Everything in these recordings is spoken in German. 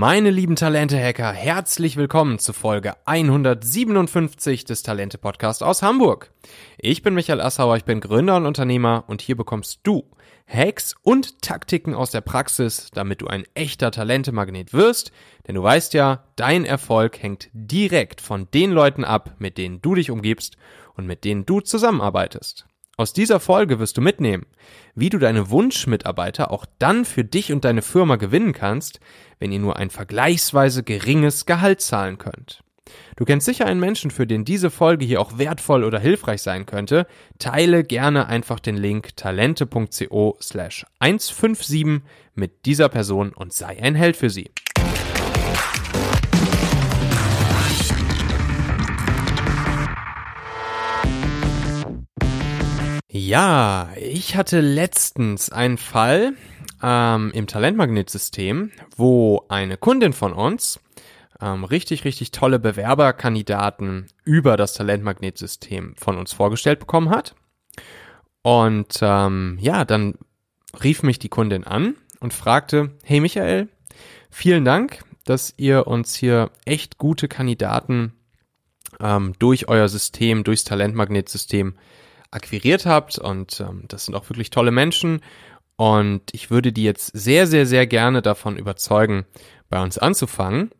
Meine lieben Talente-Hacker, herzlich willkommen zu Folge 157 des Talente-Podcasts aus Hamburg. Ich bin Michael Assauer, ich bin Gründer und Unternehmer und hier bekommst du Hacks und Taktiken aus der Praxis, damit du ein echter Talentemagnet wirst, denn du weißt ja, dein Erfolg hängt direkt von den Leuten ab, mit denen du dich umgibst und mit denen du zusammenarbeitest. Aus dieser Folge wirst du mitnehmen, wie du deine Wunschmitarbeiter auch dann für dich und deine Firma gewinnen kannst, wenn ihr nur ein vergleichsweise geringes Gehalt zahlen könnt. Du kennst sicher einen Menschen, für den diese Folge hier auch wertvoll oder hilfreich sein könnte. Teile gerne einfach den Link talente.co slash 157 mit dieser Person und sei ein Held für sie. Ja, ich hatte letztens einen Fall ähm, im Talentmagnetsystem, wo eine Kundin von uns ähm, richtig, richtig tolle Bewerberkandidaten über das Talentmagnetsystem von uns vorgestellt bekommen hat. Und ähm, ja, dann rief mich die Kundin an und fragte, hey Michael, vielen Dank, dass ihr uns hier echt gute Kandidaten ähm, durch euer System, durchs Talentmagnetsystem akquiriert habt und ähm, das sind auch wirklich tolle Menschen und ich würde die jetzt sehr, sehr, sehr gerne davon überzeugen, bei uns anzufangen.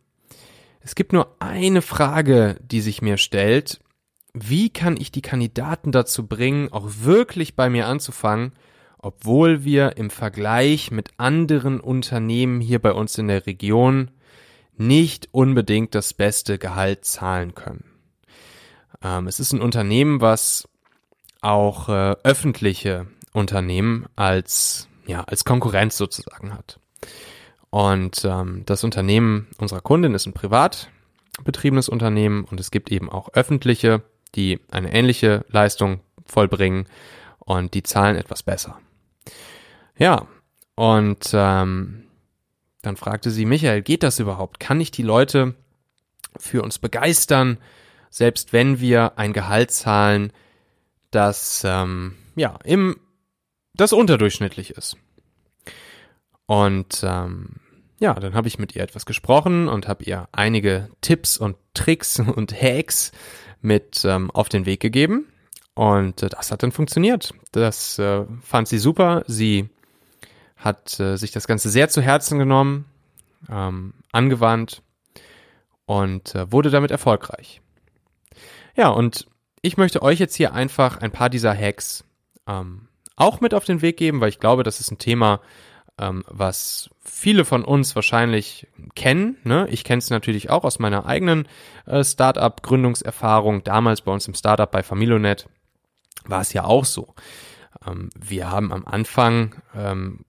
Es gibt nur eine Frage, die sich mir stellt. Wie kann ich die Kandidaten dazu bringen, auch wirklich bei mir anzufangen, obwohl wir im Vergleich mit anderen Unternehmen hier bei uns in der Region nicht unbedingt das beste Gehalt zahlen können. Ähm, es ist ein Unternehmen, was auch äh, öffentliche Unternehmen als, ja, als Konkurrenz sozusagen hat. Und ähm, das Unternehmen unserer Kundin ist ein privat betriebenes Unternehmen und es gibt eben auch öffentliche, die eine ähnliche Leistung vollbringen und die zahlen etwas besser. Ja, und ähm, dann fragte sie, Michael, geht das überhaupt? Kann ich die Leute für uns begeistern, selbst wenn wir ein Gehalt zahlen, das ähm, ja im das unterdurchschnittlich ist. Und ähm, ja, dann habe ich mit ihr etwas gesprochen und habe ihr einige Tipps und Tricks und Hacks mit ähm, auf den Weg gegeben. Und äh, das hat dann funktioniert. Das äh, fand sie super. Sie hat äh, sich das Ganze sehr zu Herzen genommen, ähm, angewandt und äh, wurde damit erfolgreich. Ja, und ich möchte euch jetzt hier einfach ein paar dieser Hacks ähm, auch mit auf den Weg geben, weil ich glaube, das ist ein Thema, ähm, was viele von uns wahrscheinlich kennen. Ne? Ich kenne es natürlich auch aus meiner eigenen äh, Startup-Gründungserfahrung. Damals bei uns im Startup bei Familonet war es ja auch so. Ähm, wir haben am Anfang ähm,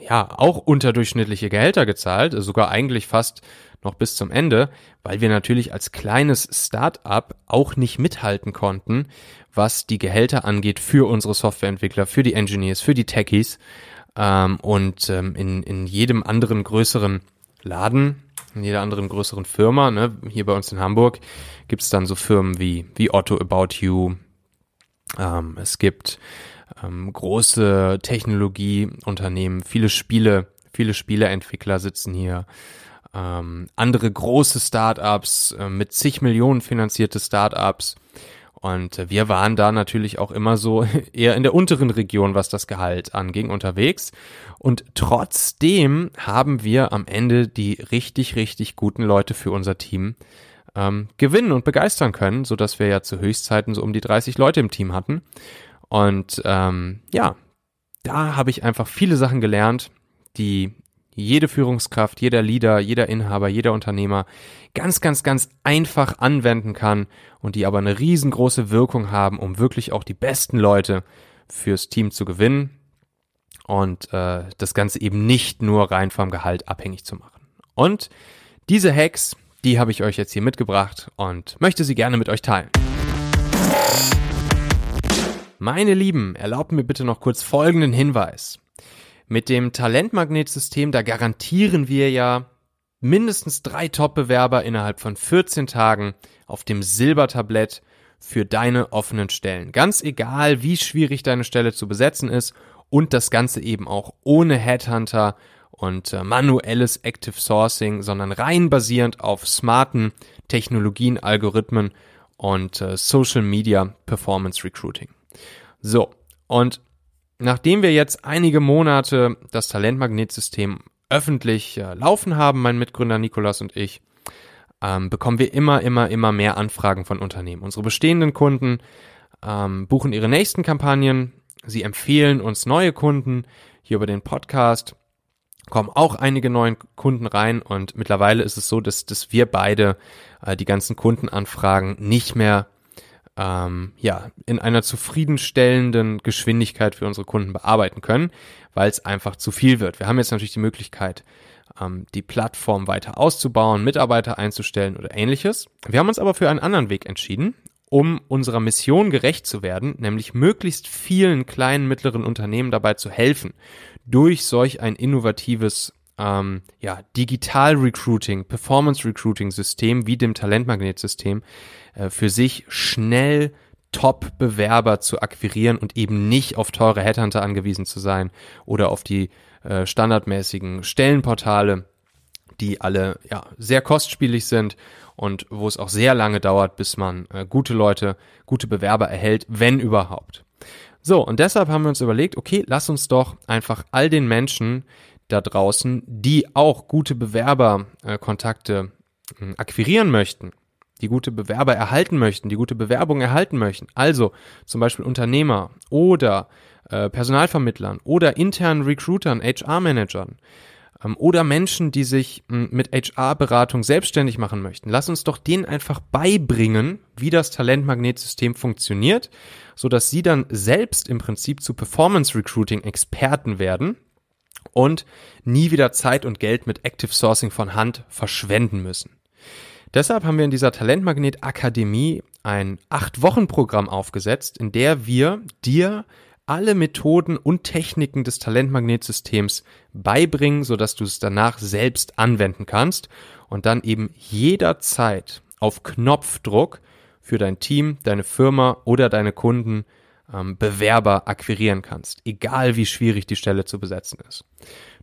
ja auch unterdurchschnittliche Gehälter gezahlt, sogar eigentlich fast noch bis zum Ende, weil wir natürlich als kleines Start-up auch nicht mithalten konnten, was die Gehälter angeht für unsere Softwareentwickler, für die Engineers, für die Techies ähm, und ähm, in, in jedem anderen größeren Laden, in jeder anderen größeren Firma, ne, hier bei uns in Hamburg, gibt es dann so Firmen wie, wie Otto About You. Ähm, es gibt ähm, große Technologieunternehmen, viele Spiele, viele Spieleentwickler sitzen hier ähm, andere große Startups, äh, mit zig Millionen finanzierte Startups. Und äh, wir waren da natürlich auch immer so eher in der unteren Region, was das Gehalt anging, unterwegs. Und trotzdem haben wir am Ende die richtig, richtig guten Leute für unser Team ähm, gewinnen und begeistern können, so dass wir ja zu Höchstzeiten so um die 30 Leute im Team hatten. Und ähm, ja, da habe ich einfach viele Sachen gelernt, die jede Führungskraft, jeder Leader, jeder Inhaber, jeder Unternehmer ganz, ganz, ganz einfach anwenden kann und die aber eine riesengroße Wirkung haben, um wirklich auch die besten Leute fürs Team zu gewinnen und äh, das Ganze eben nicht nur rein vom Gehalt abhängig zu machen. Und diese Hacks, die habe ich euch jetzt hier mitgebracht und möchte sie gerne mit euch teilen. Meine Lieben, erlaubt mir bitte noch kurz folgenden Hinweis. Mit dem Talentmagnetsystem, da garantieren wir ja mindestens drei Top-Bewerber innerhalb von 14 Tagen auf dem Silbertablett für deine offenen Stellen. Ganz egal, wie schwierig deine Stelle zu besetzen ist und das Ganze eben auch ohne Headhunter und äh, manuelles Active Sourcing, sondern rein basierend auf smarten Technologien, Algorithmen und äh, Social Media Performance Recruiting. So, und nachdem wir jetzt einige Monate das Talentmagnetsystem öffentlich äh, laufen haben, mein Mitgründer Nikolas und ich, ähm, bekommen wir immer, immer, immer mehr Anfragen von Unternehmen. Unsere bestehenden Kunden ähm, buchen ihre nächsten Kampagnen, sie empfehlen uns neue Kunden. Hier über den Podcast kommen auch einige neue Kunden rein. Und mittlerweile ist es so, dass, dass wir beide äh, die ganzen Kundenanfragen nicht mehr ähm, ja, in einer zufriedenstellenden Geschwindigkeit für unsere Kunden bearbeiten können, weil es einfach zu viel wird. Wir haben jetzt natürlich die Möglichkeit, ähm, die Plattform weiter auszubauen, Mitarbeiter einzustellen oder ähnliches. Wir haben uns aber für einen anderen Weg entschieden, um unserer Mission gerecht zu werden, nämlich möglichst vielen kleinen, mittleren Unternehmen dabei zu helfen, durch solch ein innovatives ähm, ja, Digital Recruiting, Performance Recruiting System wie dem Talentmagnetsystem äh, für sich schnell Top-Bewerber zu akquirieren und eben nicht auf teure Headhunter angewiesen zu sein oder auf die äh, standardmäßigen Stellenportale, die alle ja sehr kostspielig sind und wo es auch sehr lange dauert, bis man äh, gute Leute, gute Bewerber erhält, wenn überhaupt. So, und deshalb haben wir uns überlegt, okay, lass uns doch einfach all den Menschen da draußen, die auch gute Bewerberkontakte äh, akquirieren möchten, die gute Bewerber erhalten möchten, die gute Bewerbung erhalten möchten, also zum Beispiel Unternehmer oder äh, Personalvermittlern oder internen Recruitern, HR-Managern, ähm, oder Menschen, die sich hm, mit HR-Beratung selbstständig machen möchten. Lass uns doch denen einfach beibringen, wie das Talentmagnetsystem funktioniert, so dass sie dann selbst im Prinzip zu Performance Recruiting Experten werden und nie wieder Zeit und Geld mit Active Sourcing von Hand verschwenden müssen. Deshalb haben wir in dieser Talentmagnet Akademie ein acht Wochen Programm aufgesetzt, in der wir dir alle Methoden und Techniken des Talentmagnetsystems beibringen, sodass du es danach selbst anwenden kannst und dann eben jederzeit auf Knopfdruck für dein Team, deine Firma oder deine Kunden ähm, Bewerber akquirieren kannst, egal wie schwierig die Stelle zu besetzen ist.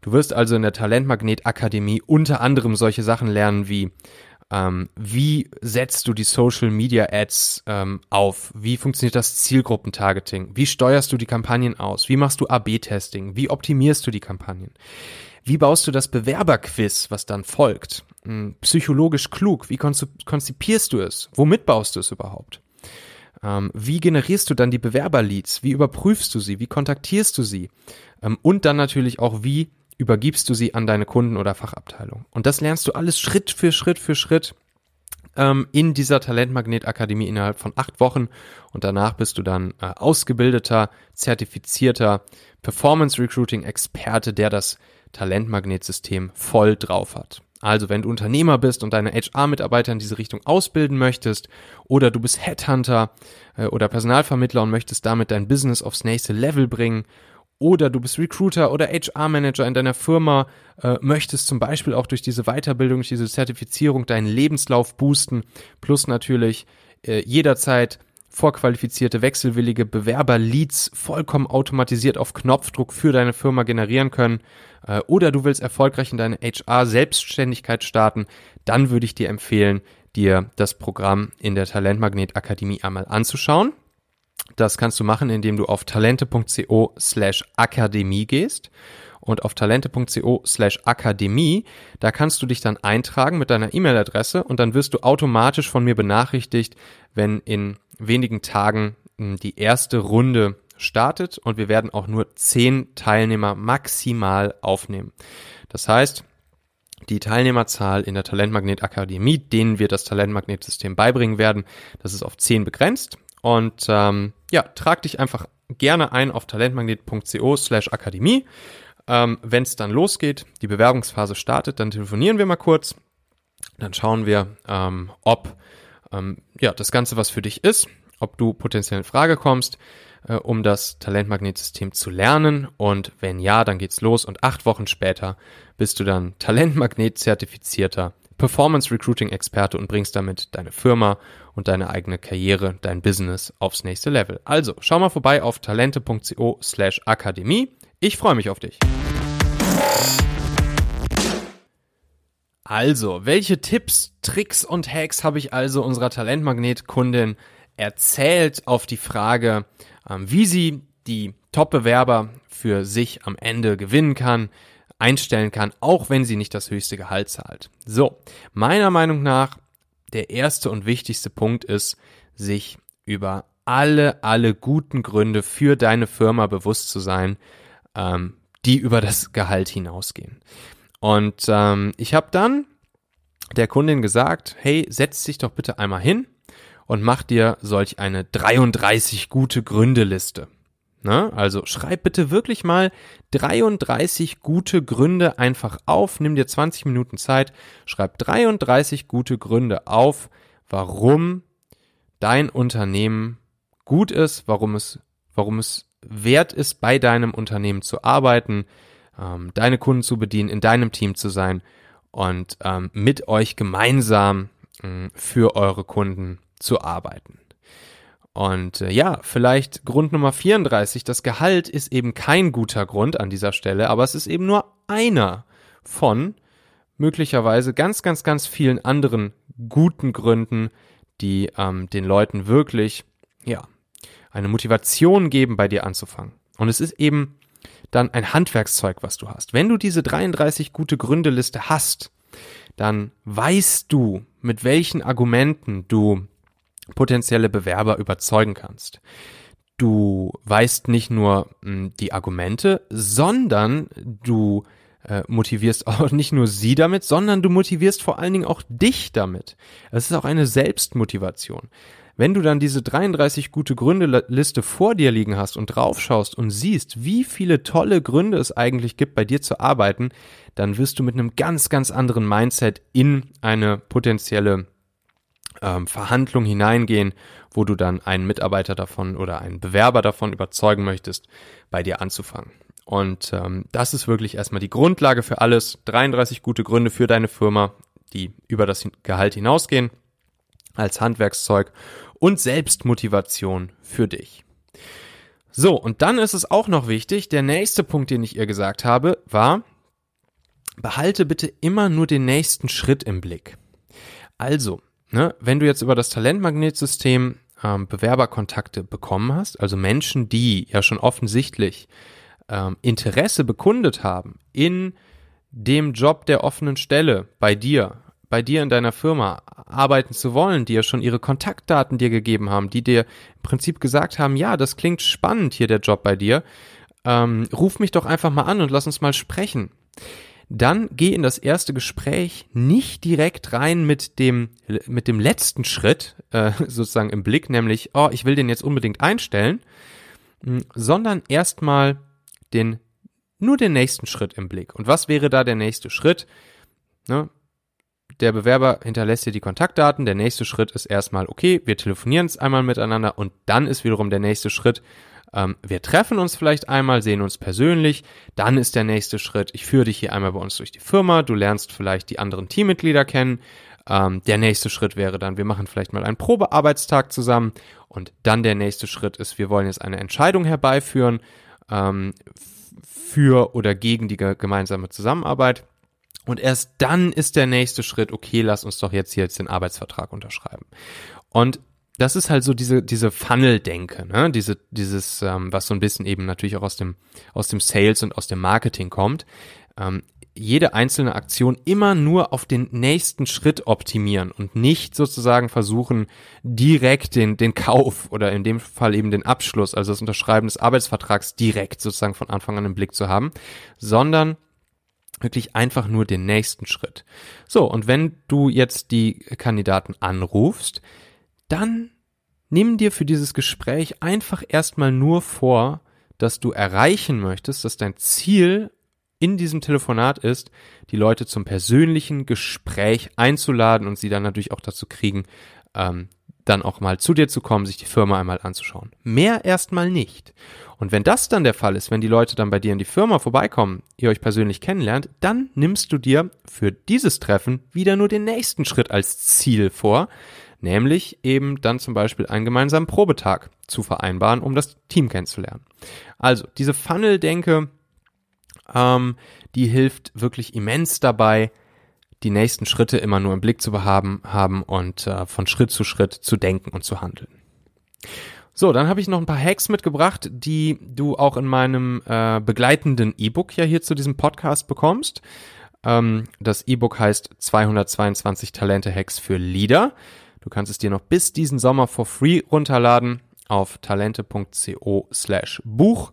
Du wirst also in der Talentmagnet Akademie unter anderem solche Sachen lernen wie ähm, wie setzt du die Social Media Ads ähm, auf? Wie funktioniert das Zielgruppentargeting? Wie steuerst du die Kampagnen aus? Wie machst du AB-Testing? Wie optimierst du die Kampagnen? Wie baust du das Bewerberquiz, was dann folgt? Hm, psychologisch klug. Wie konzipierst du es? Womit baust du es überhaupt? Ähm, wie generierst du dann die Bewerberleads? Wie überprüfst du sie? Wie kontaktierst du sie? Ähm, und dann natürlich auch, wie übergibst du sie an deine Kunden oder Fachabteilung. Und das lernst du alles Schritt für Schritt für Schritt ähm, in dieser Talentmagnet Akademie innerhalb von acht Wochen. Und danach bist du dann äh, ausgebildeter, zertifizierter Performance Recruiting Experte, der das Talentmagnetsystem voll drauf hat. Also wenn du Unternehmer bist und deine HR-Mitarbeiter in diese Richtung ausbilden möchtest oder du bist Headhunter äh, oder Personalvermittler und möchtest damit dein Business aufs nächste Level bringen oder du bist Recruiter oder HR-Manager in deiner Firma, äh, möchtest zum Beispiel auch durch diese Weiterbildung, durch diese Zertifizierung deinen Lebenslauf boosten, plus natürlich äh, jederzeit vorqualifizierte, wechselwillige Bewerber-Leads vollkommen automatisiert auf Knopfdruck für deine Firma generieren können, äh, oder du willst erfolgreich in deine HR-Selbstständigkeit starten, dann würde ich dir empfehlen, dir das Programm in der Talentmagnet Akademie einmal anzuschauen. Das kannst du machen, indem du auf talente.co slash akademie gehst. Und auf talente.co slash akademie, da kannst du dich dann eintragen mit deiner E-Mail-Adresse und dann wirst du automatisch von mir benachrichtigt, wenn in wenigen Tagen hm, die erste Runde startet und wir werden auch nur zehn Teilnehmer maximal aufnehmen. Das heißt, die Teilnehmerzahl in der Talentmagnet Akademie, denen wir das Talentmagnetsystem beibringen werden, das ist auf zehn begrenzt. Und ähm, ja, trag dich einfach gerne ein auf talentmagnet.co slash Akademie. Ähm, Wenn es dann losgeht, die Bewerbungsphase startet, dann telefonieren wir mal kurz. Dann schauen wir, ähm, ob ähm, ja, das Ganze was für dich ist, ob du potenziell in Frage kommst, äh, um das Talentmagnetsystem zu lernen. Und wenn ja, dann geht's los und acht Wochen später bist du dann Talentmagnet-zertifizierter Performance Recruiting Experte und bringst damit deine Firma und deine eigene Karriere, dein Business aufs nächste Level. Also schau mal vorbei auf talente.co slash akademie. Ich freue mich auf dich. Also, welche Tipps, Tricks und Hacks habe ich also unserer Talentmagnet-Kundin erzählt auf die Frage, ähm, wie sie die Top-Bewerber für sich am Ende gewinnen kann, einstellen kann, auch wenn sie nicht das höchste Gehalt zahlt. So, meiner Meinung nach, der erste und wichtigste Punkt ist, sich über alle, alle guten Gründe für deine Firma bewusst zu sein, ähm, die über das Gehalt hinausgehen. Und ähm, ich habe dann der Kundin gesagt, hey, setz dich doch bitte einmal hin und mach dir solch eine 33 gute Gründeliste. Ne? Also schreib bitte wirklich mal 33 gute Gründe einfach auf, nimm dir 20 Minuten Zeit, schreib 33 gute Gründe auf, warum dein Unternehmen gut ist, warum es, warum es wert ist, bei deinem Unternehmen zu arbeiten, ähm, deine Kunden zu bedienen, in deinem Team zu sein und ähm, mit euch gemeinsam äh, für eure Kunden zu arbeiten. Und äh, ja, vielleicht Grund Nummer 34, das Gehalt ist eben kein guter Grund an dieser Stelle, aber es ist eben nur einer von möglicherweise ganz, ganz, ganz vielen anderen guten Gründen, die ähm, den Leuten wirklich, ja, eine Motivation geben, bei dir anzufangen. Und es ist eben dann ein Handwerkszeug, was du hast. Wenn du diese 33 gute Gründeliste hast, dann weißt du, mit welchen Argumenten du potenzielle Bewerber überzeugen kannst. Du weißt nicht nur mh, hm, die Argumente, sondern du äh, motivierst auch nicht nur sie damit, sondern du motivierst vor allen Dingen auch dich damit. Es ist auch eine Selbstmotivation. Wenn du dann diese 33 gute Gründe-Liste vor dir liegen hast und draufschaust und siehst, wie viele tolle Gründe es eigentlich gibt, bei dir zu arbeiten, dann wirst du mit einem ganz, ganz anderen Mindset in eine potenzielle ähm, Verhandlung hineingehen, wo du dann einen Mitarbeiter davon oder einen Bewerber davon überzeugen möchtest, bei dir anzufangen. Und ähm, das ist wirklich erstmal die Grundlage für alles. 33 gute Gründe für deine Firma, die über das Gehalt hinausgehen, als Handwerkszeug und Selbstmotivation für dich. So, und dann ist es auch noch wichtig, der nächste Punkt, den ich ihr gesagt habe, war, behalte bitte immer nur den nächsten Schritt im Blick. Also, ne, wenn du jetzt über das Talentmagnetsystem ähm, Bewerberkontakte bekommen hast, also Menschen, die ja schon offensichtlich ähm, Interesse bekundet haben in dem Job der offenen Stelle bei dir, bei dir in deiner Firma arbeiten zu wollen, die ja schon ihre Kontaktdaten dir gegeben haben, die dir im Prinzip gesagt haben, ja, das klingt spannend hier der Job bei dir, ähm, ruf mich doch einfach mal an und lass uns mal sprechen. Dann geh in das erste Gespräch nicht direkt rein mit dem mit dem letzten Schritt äh, sozusagen im Blick, nämlich oh, ich will den jetzt unbedingt einstellen, hm, sondern erstmal den nur den nächsten Schritt im Blick. Und was wäre da der nächste Schritt? Ne? Der Bewerber hinterlässt dir die Kontaktdaten. Der nächste Schritt ist erstmal, okay, wir telefonieren es einmal miteinander und dann ist wiederum der nächste Schritt, ähm, wir treffen uns vielleicht einmal, sehen uns persönlich. Dann ist der nächste Schritt, ich führe dich hier einmal bei uns durch die Firma, du lernst vielleicht die anderen Teammitglieder kennen. Ähm, der nächste Schritt wäre dann, wir machen vielleicht mal einen Probearbeitstag zusammen und dann der nächste Schritt ist, wir wollen jetzt eine Entscheidung herbeiführen ähm, für oder gegen die gemeinsame Zusammenarbeit. Und erst dann ist der nächste Schritt, okay, lass uns doch jetzt hier jetzt den Arbeitsvertrag unterschreiben. Und das ist halt so diese, diese Funnel-Denke, ne? Diese, dieses, ähm, was so ein bisschen eben natürlich auch aus dem, aus dem Sales und aus dem Marketing kommt. Ähm, jede einzelne Aktion immer nur auf den nächsten Schritt optimieren und nicht sozusagen versuchen, direkt den, den Kauf oder in dem Fall eben den Abschluss, also das Unterschreiben des Arbeitsvertrags direkt sozusagen von Anfang an im Blick zu haben, sondern wirklich einfach nur den nächsten Schritt. So, und wenn du jetzt die Kandidaten anrufst, dann nimm dir für dieses Gespräch einfach erstmal nur vor, dass du erreichen möchtest, dass dein Ziel in diesem Telefonat ist, die Leute zum persönlichen Gespräch einzuladen und sie dann natürlich auch dazu kriegen, ähm, dann auch mal zu dir zu kommen, sich die Firma einmal anzuschauen. Mehr erstmal nicht. Und wenn das dann der Fall ist, wenn die Leute dann bei dir in die Firma vorbeikommen, ihr euch persönlich kennenlernt, dann nimmst du dir für dieses Treffen wieder nur den nächsten Schritt als Ziel vor, nämlich eben dann zum Beispiel einen gemeinsamen Probetag zu vereinbaren, um das Team kennenzulernen. Also diese Funnel-Denke, ähm, die hilft wirklich immens dabei, die nächsten Schritte immer nur im Blick zu haben, haben und äh, von Schritt zu Schritt zu denken und zu handeln. So, dann habe ich noch ein paar Hacks mitgebracht, die du auch in meinem äh, begleitenden E-Book ja hier zu diesem Podcast bekommst. Ähm, das E-Book heißt 222 Talente Hacks für Leader. Du kannst es dir noch bis diesen Sommer for free runterladen auf talente.co slash Buch.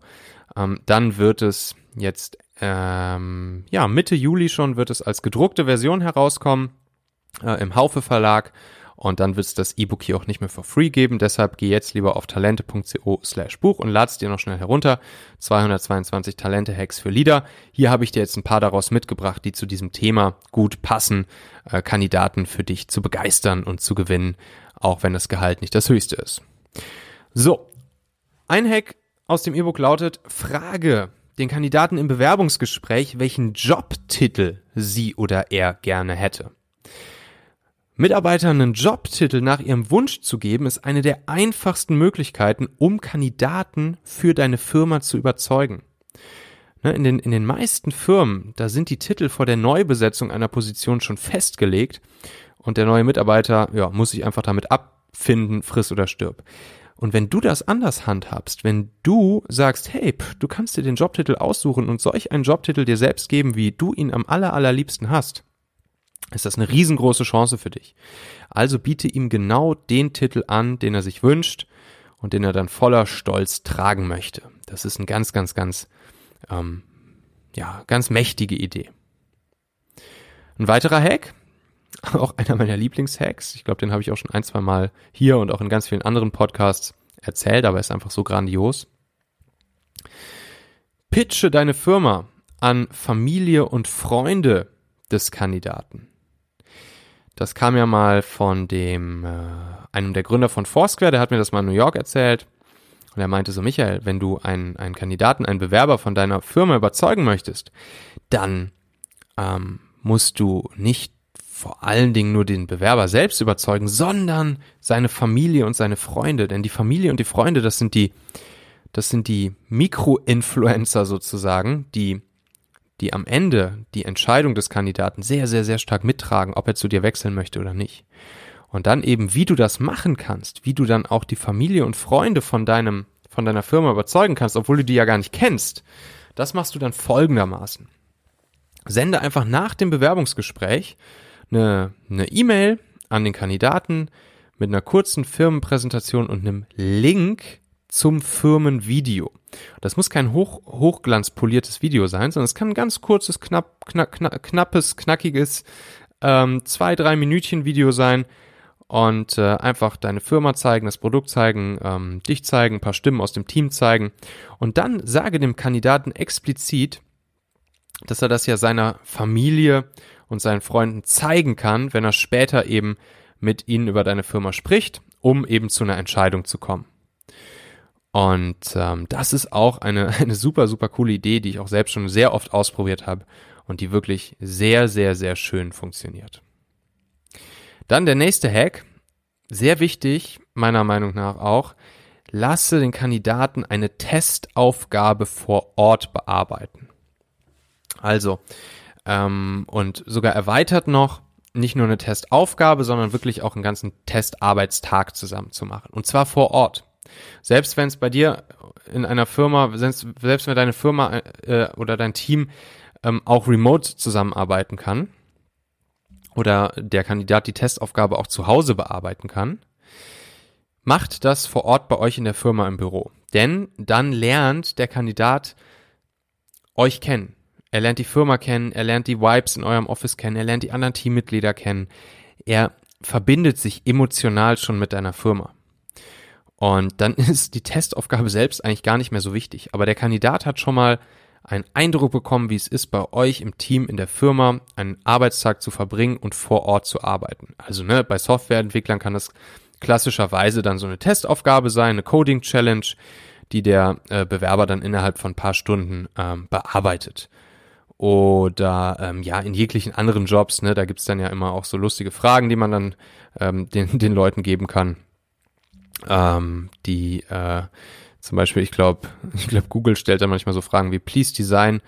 Ähm, dann wird es jetzt, ähm, ja, Mitte Juli schon wird es als gedruckte Version herauskommen äh, im Haufe Verlag. Und dann wird es das E-Book hier auch nicht mehr for free geben. Deshalb geh jetzt lieber auf talente.co slash Buch und lad's dir noch schnell herunter. 222 Talente-Hacks für Leader. Hier habe ich dir jetzt ein paar daraus mitgebracht, die zu diesem Thema gut passen, äh, Kandidaten für dich zu begeistern und zu gewinnen, auch wenn das Gehalt nicht das höchste ist. So, ein Hack aus dem E-Book lautet, frage den Kandidaten im Bewerbungsgespräch, welchen Jobtitel sie oder er gerne hätte. Mitarbeitern einen Jobtitel nach ihrem Wunsch zu geben, ist eine der einfachsten Möglichkeiten, um Kandidaten für deine Firma zu überzeugen. Ne, in den, in den meisten Firmen, da sind die Titel vor der Neubesetzung einer Position schon festgelegt und der neue Mitarbeiter ja, muss sich einfach damit abfinden, friss oder stirb. Und wenn du das anders handhabst, wenn du sagst, hey, pff, du kannst dir den Jobtitel aussuchen und solch einen Jobtitel dir selbst geben, wie du ihn am aller, allerliebsten hast, ist das eine riesengroße Chance für dich. Also biete ihm genau den Titel an, den er sich wünscht und den er dann voller Stolz tragen möchte. Das ist eine ganz, ganz, ganz, ähm, ja, ganz mächtige Idee. Ein weiterer Hack, auch einer meiner Lieblingshacks. Ich glaube, den habe ich auch schon ein, zwei Mal hier und auch in ganz vielen anderen Podcasts erzählt, aber ist einfach so grandios. Pitche deine Firma an Familie und Freunde des Kandidaten. Das kam ja mal von dem, äh, einem der Gründer von Foursquare, der hat mir das mal in New York erzählt. Und er meinte so, Michael, wenn du einen, einen Kandidaten, einen Bewerber von deiner Firma überzeugen möchtest, dann ähm, musst du nicht vor allen Dingen nur den Bewerber selbst überzeugen, sondern seine Familie und seine Freunde. Denn die Familie und die Freunde, das sind die, das sind die Mikro-Influencer sozusagen, die, die am Ende die Entscheidung des Kandidaten sehr, sehr, sehr stark mittragen, ob er zu dir wechseln möchte oder nicht. Und dann eben, wie du das machen kannst, wie du dann auch die Familie und Freunde von deinem, von deiner Firma überzeugen kannst, obwohl du die ja gar nicht kennst, das machst du dann folgendermaßen. Sende einfach nach dem Bewerbungsgespräch eine E-Mail an den Kandidaten mit einer kurzen Firmenpräsentation und einem Link zum Firmenvideo. Das muss kein hoch, hochglanzpoliertes Video sein, sondern es kann ein ganz kurzes, knapp, knapp, knapp, knappes, knackiges, ähm, zwei, drei Minütchen Video sein und äh, einfach deine Firma zeigen, das Produkt zeigen, ähm, dich zeigen, ein paar Stimmen aus dem Team zeigen und dann sage dem Kandidaten explizit, dass er das ja seiner Familie und seinen Freunden zeigen kann, wenn er später eben mit ihnen über deine Firma spricht, um eben zu einer Entscheidung zu kommen. Und ähm, das ist auch eine, eine super, super coole Idee, die ich auch selbst schon sehr oft ausprobiert habe und die wirklich sehr, sehr, sehr schön funktioniert. Dann der nächste Hack, sehr wichtig, meiner Meinung nach auch, lasse den Kandidaten eine Testaufgabe vor Ort bearbeiten. Also, ähm, und sogar erweitert noch, nicht nur eine Testaufgabe, sondern wirklich auch einen ganzen Testarbeitstag zusammen zu machen. Und zwar vor Ort. Selbst wenn es bei dir in einer Firma, selbst, selbst wenn deine Firma äh, oder dein Team ähm, auch remote zusammenarbeiten kann oder der Kandidat die Testaufgabe auch zu Hause bearbeiten kann, macht das vor Ort bei euch in der Firma im Büro. Denn dann lernt der Kandidat euch kennen. Er lernt die Firma kennen, er lernt die Vibes in eurem Office kennen, er lernt die anderen Teammitglieder kennen. Er verbindet sich emotional schon mit deiner Firma. Und dann ist die Testaufgabe selbst eigentlich gar nicht mehr so wichtig. Aber der Kandidat hat schon mal einen Eindruck bekommen, wie es ist, bei euch im Team, in der Firma, einen Arbeitstag zu verbringen und vor Ort zu arbeiten. Also ne, bei Softwareentwicklern kann das klassischerweise dann so eine Testaufgabe sein, eine Coding-Challenge, die der äh, Bewerber dann innerhalb von ein paar Stunden ähm, bearbeitet oder ähm, ja in jeglichen anderen Jobs, ne, da gibt's dann ja immer auch so lustige Fragen, die man dann ähm, den, den Leuten geben kann. Ähm, die äh, zum Beispiel, ich glaube, ich glaube, Google stellt da manchmal so Fragen wie Please design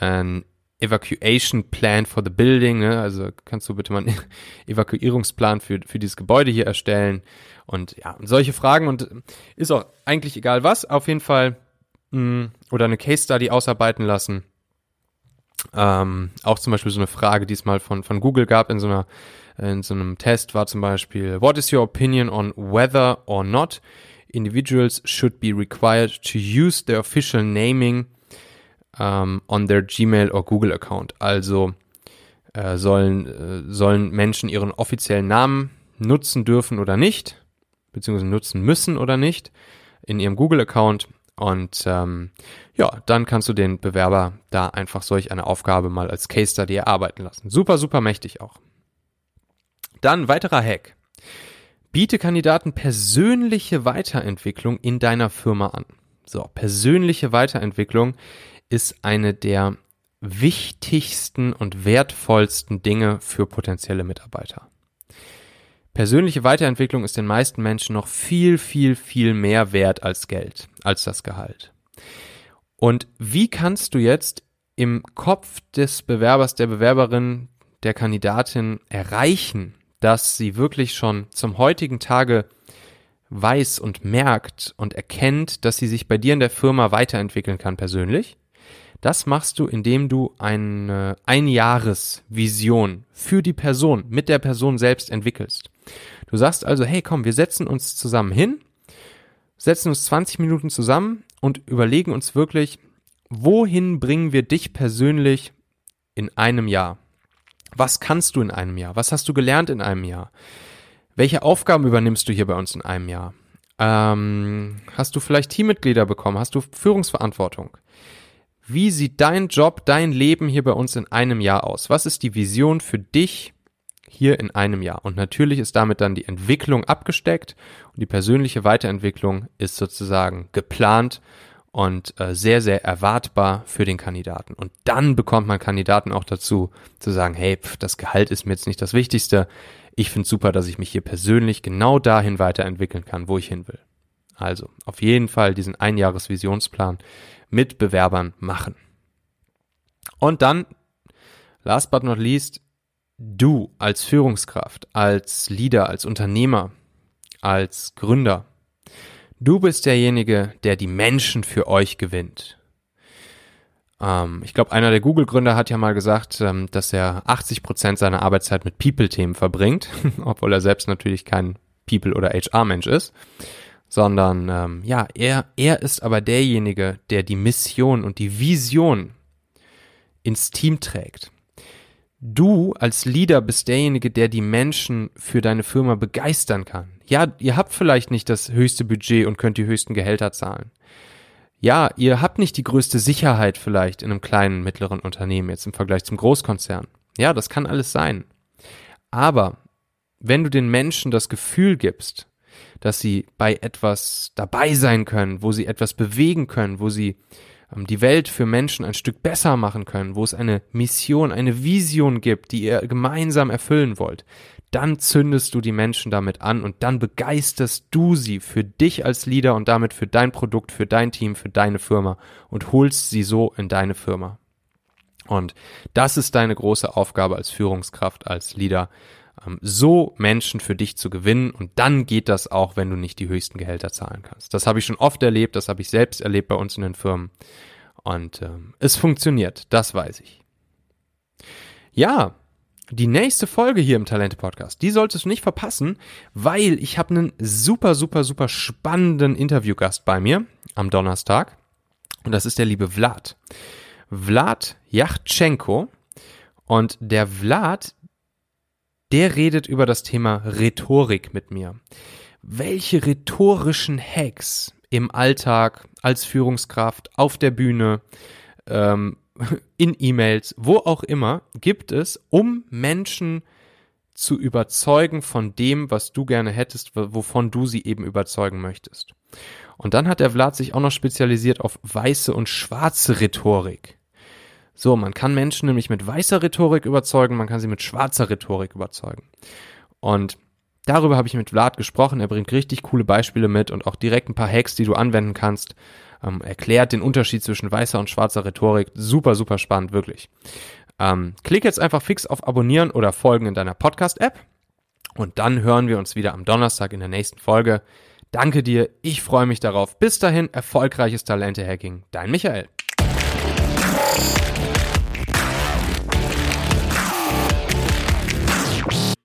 an Evacuation Plan for the Building, ne? also kannst du bitte mal einen Evakuierungsplan für, für dieses Gebäude hier erstellen und ja, solche Fragen und ist auch eigentlich egal was, auf jeden Fall mh, mm, oder eine Case Study ausarbeiten lassen. Ähm, auch zum Beispiel so eine Frage, die es mal von, von Google gab in so einer in so einem Test war zum Beispiel, what is your opinion on whether or not individuals should be required to use their official naming um, on their Gmail or Google Account? Also äh, sollen, äh, sollen Menschen ihren offiziellen Namen nutzen dürfen oder nicht, beziehungsweise nutzen müssen oder nicht in ihrem Google-Account. Und ähm, ja, dann kannst du den Bewerber da einfach solch eine Aufgabe mal als Case Study erarbeiten lassen. Super, super mächtig auch. Dann weiterer Hack. Biete Kandidaten persönliche Weiterentwicklung in deiner Firma an. So, persönliche Weiterentwicklung ist eine der wichtigsten und wertvollsten Dinge für potenzielle Mitarbeiter. Persönliche Weiterentwicklung ist den meisten Menschen noch viel, viel, viel mehr wert als Geld, als das Gehalt. Und wie kannst du jetzt im Kopf des Bewerbers, der Bewerberin, der Kandidatin erreichen, dass sie wirklich schon zum heutigen Tage weiß und merkt und erkennt, dass sie sich bei dir in der Firma weiterentwickeln kann persönlich. Das machst du, indem du eine Einjahresvision für die Person mit der Person selbst entwickelst. Du sagst also, hey komm, wir setzen uns zusammen hin, setzen uns 20 Minuten zusammen und überlegen uns wirklich, wohin bringen wir dich persönlich in einem Jahr? Was kannst du in einem Jahr? Was hast du gelernt in einem Jahr? Welche Aufgaben übernimmst du hier bei uns in einem Jahr? Ähm, hast du vielleicht Teammitglieder bekommen? Hast du Führungsverantwortung? Wie sieht dein Job, dein Leben hier bei uns in einem Jahr aus? Was ist die Vision für dich hier in einem Jahr? Und natürlich ist damit dann die Entwicklung abgesteckt und die persönliche Weiterentwicklung ist sozusagen geplant und äh, sehr, sehr erwartbar für den Kandidaten. Und dann bekommt man Kandidaten auch dazu, zu sagen, hey, pf, das Gehalt ist mir jetzt nicht das Wichtigste. Ich finde super, dass ich mich hier persönlich genau dahin weiterentwickeln kann, wo ich hin will. Also auf jeden Fall diesen Einjahresvisionsplan mit Bewerbern machen. Und dann, last but not least, du als Führungskraft, als Leader, als Unternehmer, als Gründer, Du bist derjenige, der die Menschen für euch gewinnt. Ähm, ich glaube, einer der Google-Gründer hat ja mal gesagt, ähm, dass er 80 Prozent seiner Arbeitszeit mit People-Themen verbringt, obwohl er selbst natürlich kein People- oder HR-Mensch ist, sondern ähm, ja, er, er ist aber derjenige, der die Mission und die Vision ins Team trägt. Du als Leader bist derjenige, der die Menschen für deine Firma begeistern kann. Ja, ihr habt vielleicht nicht das höchste Budget und könnt die höchsten Gehälter zahlen. Ja, ihr habt nicht die größte Sicherheit vielleicht in einem kleinen, mittleren Unternehmen jetzt im Vergleich zum Großkonzern. Ja, das kann alles sein. Aber wenn du den Menschen das Gefühl gibst, dass sie bei etwas dabei sein können, wo sie etwas bewegen können, wo sie die Welt für Menschen ein Stück besser machen können, wo es eine Mission, eine Vision gibt, die ihr gemeinsam erfüllen wollt, dann zündest du die Menschen damit an und dann begeisterst du sie für dich als Leader und damit für dein Produkt, für dein Team, für deine Firma und holst sie so in deine Firma. Und das ist deine große Aufgabe als Führungskraft, als Leader, ähm, so Menschen für dich zu gewinnen. Und dann geht das auch, wenn du nicht die höchsten Gehälter zahlen kannst. Das habe ich schon oft erlebt, das habe ich selbst erlebt bei uns in den Firmen. Und ähm, es funktioniert, das weiß ich. Ja, die nächste Folge hier im Talente Podcast, die solltest du nicht verpassen, weil ich habe einen super, super, super spannenden Interviewgast bei mir am Donnerstag. Und das ist der liebe Vlad. Vlad Yachtschenko. Und der Vlad, der redet über das Thema Rhetorik mit mir. Welche rhetorischen Hacks im Alltag, als Führungskraft, auf der Bühne, ähm, in E-Mails, wo auch immer, gibt es, um Menschen zu überzeugen von dem, was du gerne hättest, wovon du sie eben überzeugen möchtest. Und dann hat der Vlad sich auch noch spezialisiert auf weiße und schwarze Rhetorik. So, man kann Menschen nämlich mit weißer Rhetorik überzeugen, man kann sie mit schwarzer Rhetorik überzeugen. Und Darüber habe ich mit Vlad gesprochen. Er bringt richtig coole Beispiele mit und auch direkt ein paar Hacks, die du anwenden kannst. Ähm, erklärt den Unterschied zwischen weißer und schwarzer Rhetorik. Super, super spannend, wirklich. Ähm, klick jetzt einfach fix auf Abonnieren oder Folgen in deiner Podcast-App. Und dann hören wir uns wieder am Donnerstag in der nächsten Folge. Danke dir, ich freue mich darauf. Bis dahin, erfolgreiches Talente-Hacking. Dein Michael.